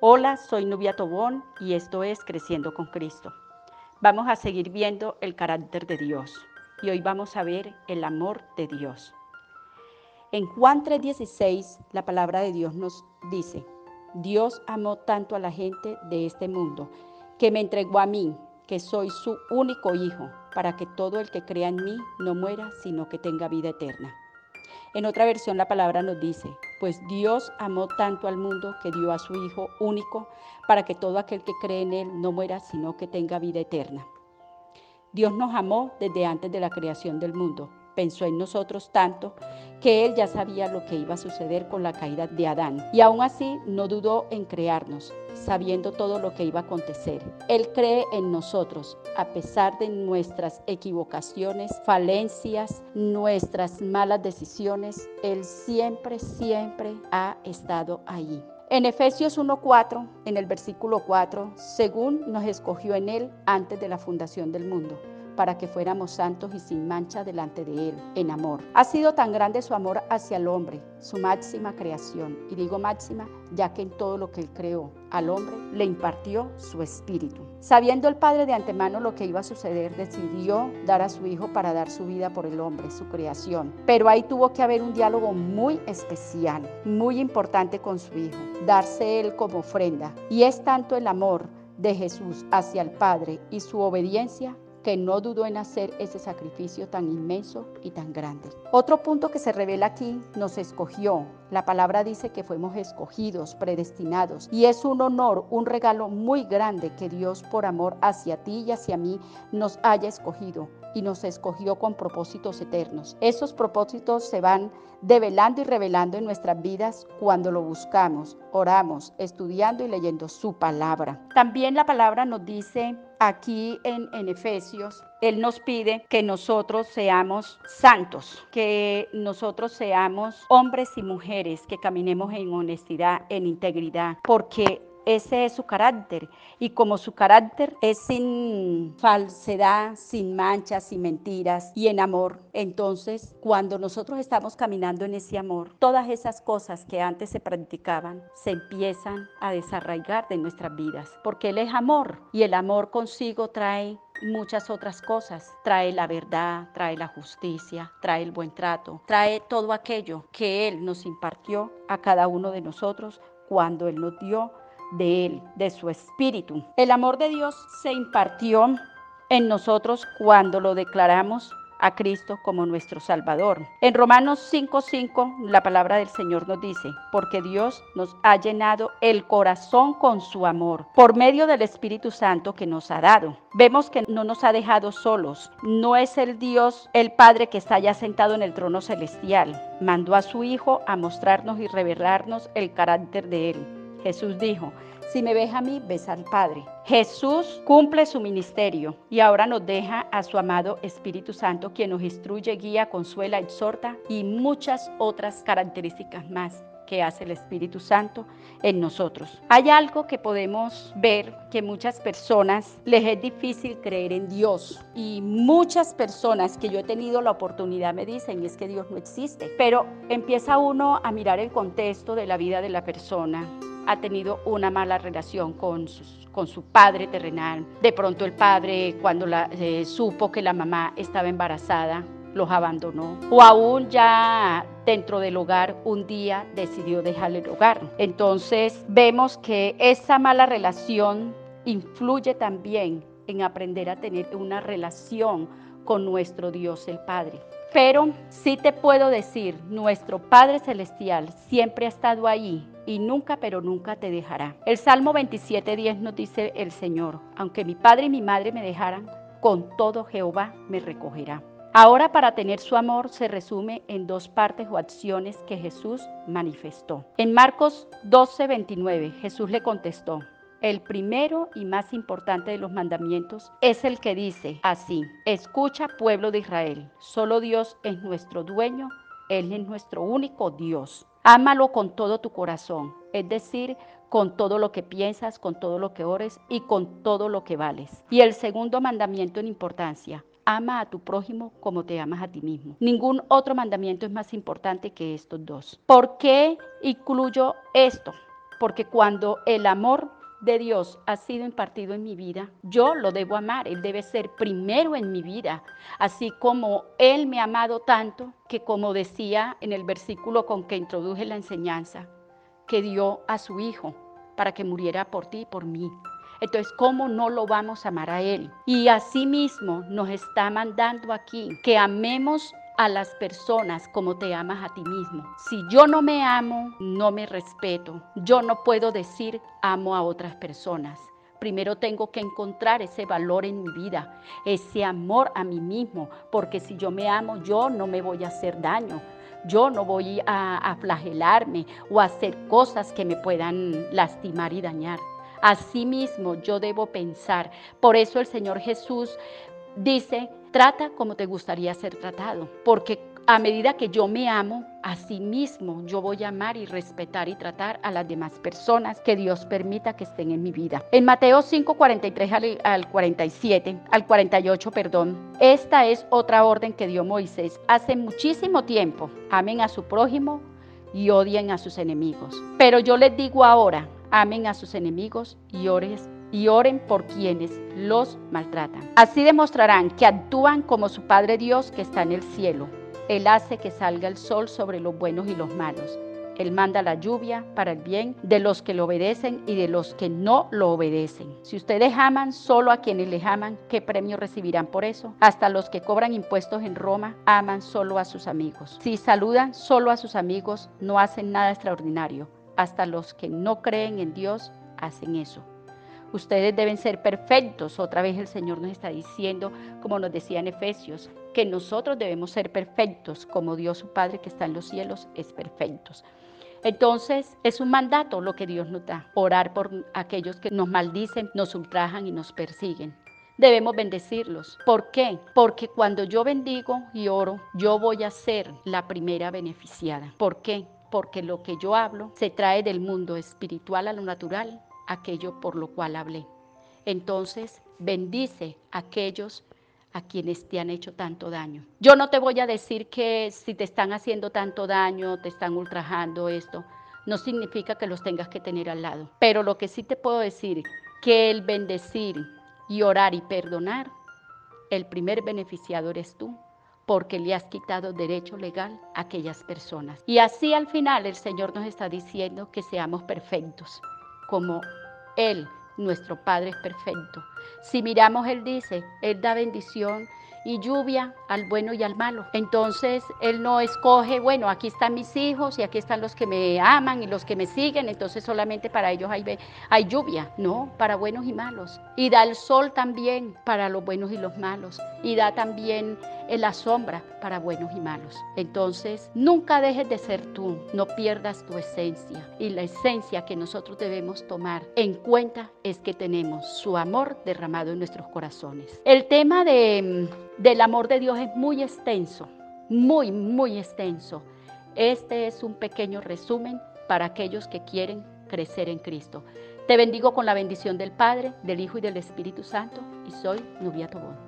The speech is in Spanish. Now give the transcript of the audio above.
Hola, soy Nubia Tobón y esto es Creciendo con Cristo. Vamos a seguir viendo el carácter de Dios y hoy vamos a ver el amor de Dios. En Juan 3:16 la palabra de Dios nos dice, Dios amó tanto a la gente de este mundo que me entregó a mí, que soy su único hijo, para que todo el que crea en mí no muera, sino que tenga vida eterna. En otra versión la palabra nos dice, pues Dios amó tanto al mundo que dio a su Hijo único para que todo aquel que cree en Él no muera, sino que tenga vida eterna. Dios nos amó desde antes de la creación del mundo pensó en nosotros tanto que Él ya sabía lo que iba a suceder con la caída de Adán. Y aún así no dudó en crearnos, sabiendo todo lo que iba a acontecer. Él cree en nosotros, a pesar de nuestras equivocaciones, falencias, nuestras malas decisiones. Él siempre, siempre ha estado ahí. En Efesios 1.4, en el versículo 4, según nos escogió en Él antes de la fundación del mundo para que fuéramos santos y sin mancha delante de Él, en amor. Ha sido tan grande su amor hacia el hombre, su máxima creación. Y digo máxima, ya que en todo lo que Él creó al hombre le impartió su espíritu. Sabiendo el Padre de antemano lo que iba a suceder, decidió dar a su Hijo para dar su vida por el hombre, su creación. Pero ahí tuvo que haber un diálogo muy especial, muy importante con su Hijo, darse Él como ofrenda. Y es tanto el amor de Jesús hacia el Padre y su obediencia que no dudó en hacer ese sacrificio tan inmenso y tan grande. Otro punto que se revela aquí, nos escogió. La palabra dice que fuimos escogidos, predestinados, y es un honor, un regalo muy grande que Dios por amor hacia ti y hacia mí nos haya escogido y nos escogió con propósitos eternos. Esos propósitos se van develando y revelando en nuestras vidas cuando lo buscamos, oramos, estudiando y leyendo su palabra. También la palabra nos dice aquí en, en, Efesios, Él nos pide que nosotros seamos santos, que nosotros seamos hombres y mujeres, que caminemos en honestidad, en integridad, porque ese es su carácter. Y como su carácter es sin falsedad, sin manchas, sin mentiras y en amor, entonces cuando nosotros estamos caminando en ese amor, todas esas cosas que antes se practicaban se empiezan a desarraigar de nuestras vidas. Porque Él es amor y el amor consigo trae muchas otras cosas. Trae la verdad, trae la justicia, trae el buen trato, trae todo aquello que Él nos impartió a cada uno de nosotros cuando Él nos dio de Él, de su Espíritu. El amor de Dios se impartió en nosotros cuando lo declaramos a Cristo como nuestro Salvador. En Romanos 5:5 la palabra del Señor nos dice, porque Dios nos ha llenado el corazón con su amor por medio del Espíritu Santo que nos ha dado. Vemos que no nos ha dejado solos, no es el Dios, el Padre que está ya sentado en el trono celestial. Mandó a su Hijo a mostrarnos y revelarnos el carácter de Él. Jesús dijo, si me ves a mí, ves al Padre. Jesús cumple su ministerio y ahora nos deja a su amado Espíritu Santo, quien nos instruye, guía, consuela, exhorta y muchas otras características más que hace el Espíritu Santo en nosotros. Hay algo que podemos ver que muchas personas les es difícil creer en Dios y muchas personas que yo he tenido la oportunidad me dicen es que Dios no existe, pero empieza uno a mirar el contexto de la vida de la persona ha tenido una mala relación con, con su padre terrenal. De pronto el padre, cuando eh, supo que la mamá estaba embarazada, los abandonó. O aún ya dentro del hogar un día decidió dejarle el hogar. Entonces vemos que esa mala relación influye también en aprender a tener una relación con nuestro Dios el Padre. Pero sí te puedo decir, nuestro Padre Celestial siempre ha estado ahí y nunca, pero nunca te dejará. El Salmo 27.10 nos dice el Señor, aunque mi padre y mi madre me dejaran, con todo Jehová me recogerá. Ahora para tener su amor se resume en dos partes o acciones que Jesús manifestó. En Marcos 12:29 Jesús le contestó, el primero y más importante de los mandamientos es el que dice así, escucha pueblo de Israel, solo Dios es nuestro dueño, Él es nuestro único Dios. Ámalo con todo tu corazón, es decir, con todo lo que piensas, con todo lo que ores y con todo lo que vales. Y el segundo mandamiento en importancia, ama a tu prójimo como te amas a ti mismo. Ningún otro mandamiento es más importante que estos dos. ¿Por qué incluyo esto? porque cuando el amor de Dios ha sido impartido en mi vida, yo lo debo amar, Él debe ser primero en mi vida, así como Él me ha amado tanto que como decía en el versículo con que introduje la enseñanza, que dio a su Hijo para que muriera por ti y por mí. Entonces, ¿cómo no lo vamos a amar a Él? Y asimismo nos está mandando aquí que amemos a las personas como te amas a ti mismo. Si yo no me amo, no me respeto. Yo no puedo decir amo a otras personas. Primero tengo que encontrar ese valor en mi vida, ese amor a mí mismo, porque si yo me amo, yo no me voy a hacer daño. Yo no voy a, flagelarme o a hacer cosas que me puedan lastimar y dañar. Asimismo, yo debo pensar. Por eso el Señor Jesús dice, trata como te gustaría ser tratado, porque a medida que yo me amo, a sí mismo yo voy a amar y respetar y tratar a las demás personas que Dios permita que estén en mi vida. En Mateo 5, 43 al, al 47, al 48, perdón, esta es otra orden que dio Moisés hace muchísimo tiempo. Amen a su prójimo y odien a sus enemigos. Pero yo les digo ahora, amen a sus enemigos y ores y oren por quienes los maltratan. Así demostrarán que actúan como su Padre Dios que está en el cielo. Él hace que salga el sol sobre los buenos y los malos. Él manda la lluvia para el bien de los que lo obedecen y de los que no lo obedecen. Si ustedes aman solo a quienes les aman, ¿qué premio recibirán por eso? Hasta los que cobran impuestos en Roma aman solo a sus amigos. Si saludan solo a sus amigos, no hacen nada extraordinario. Hasta los que no creen en Dios hacen eso. Ustedes deben ser perfectos. Otra vez el Señor nos está diciendo, como nos decía en Efesios, que nosotros debemos ser perfectos, como Dios su Padre que está en los cielos es perfectos. Entonces es un mandato lo que Dios nos da, orar por aquellos que nos maldicen, nos ultrajan y nos persiguen. Debemos bendecirlos. ¿Por qué? Porque cuando yo bendigo y oro, yo voy a ser la primera beneficiada. ¿Por qué? Porque lo que yo hablo se trae del mundo espiritual a lo natural aquello por lo cual hablé. Entonces, bendice a aquellos a quienes te han hecho tanto daño. Yo no te voy a decir que si te están haciendo tanto daño, te están ultrajando esto, no significa que los tengas que tener al lado. Pero lo que sí te puedo decir, que el bendecir y orar y perdonar, el primer beneficiado eres tú, porque le has quitado derecho legal a aquellas personas. Y así al final el Señor nos está diciendo que seamos perfectos como Él, nuestro Padre es perfecto. Si miramos, Él dice, Él da bendición y lluvia al bueno y al malo. Entonces Él no escoge, bueno, aquí están mis hijos y aquí están los que me aman y los que me siguen, entonces solamente para ellos hay, lluvia, no, para buenos y malos. Y da el sol también para los buenos y los malos. Y da también en la sombra para buenos y malos. Entonces, nunca dejes de ser tú, no pierdas tu esencia. Y la esencia que nosotros debemos tomar en cuenta es que tenemos su amor derramado en nuestros corazones. El tema de, del amor de Dios es muy extenso, muy, muy extenso. Este es un pequeño resumen para aquellos que quieren crecer en Cristo. Te bendigo con la bendición del Padre, del Hijo y del Espíritu Santo y soy Nubia Tobón.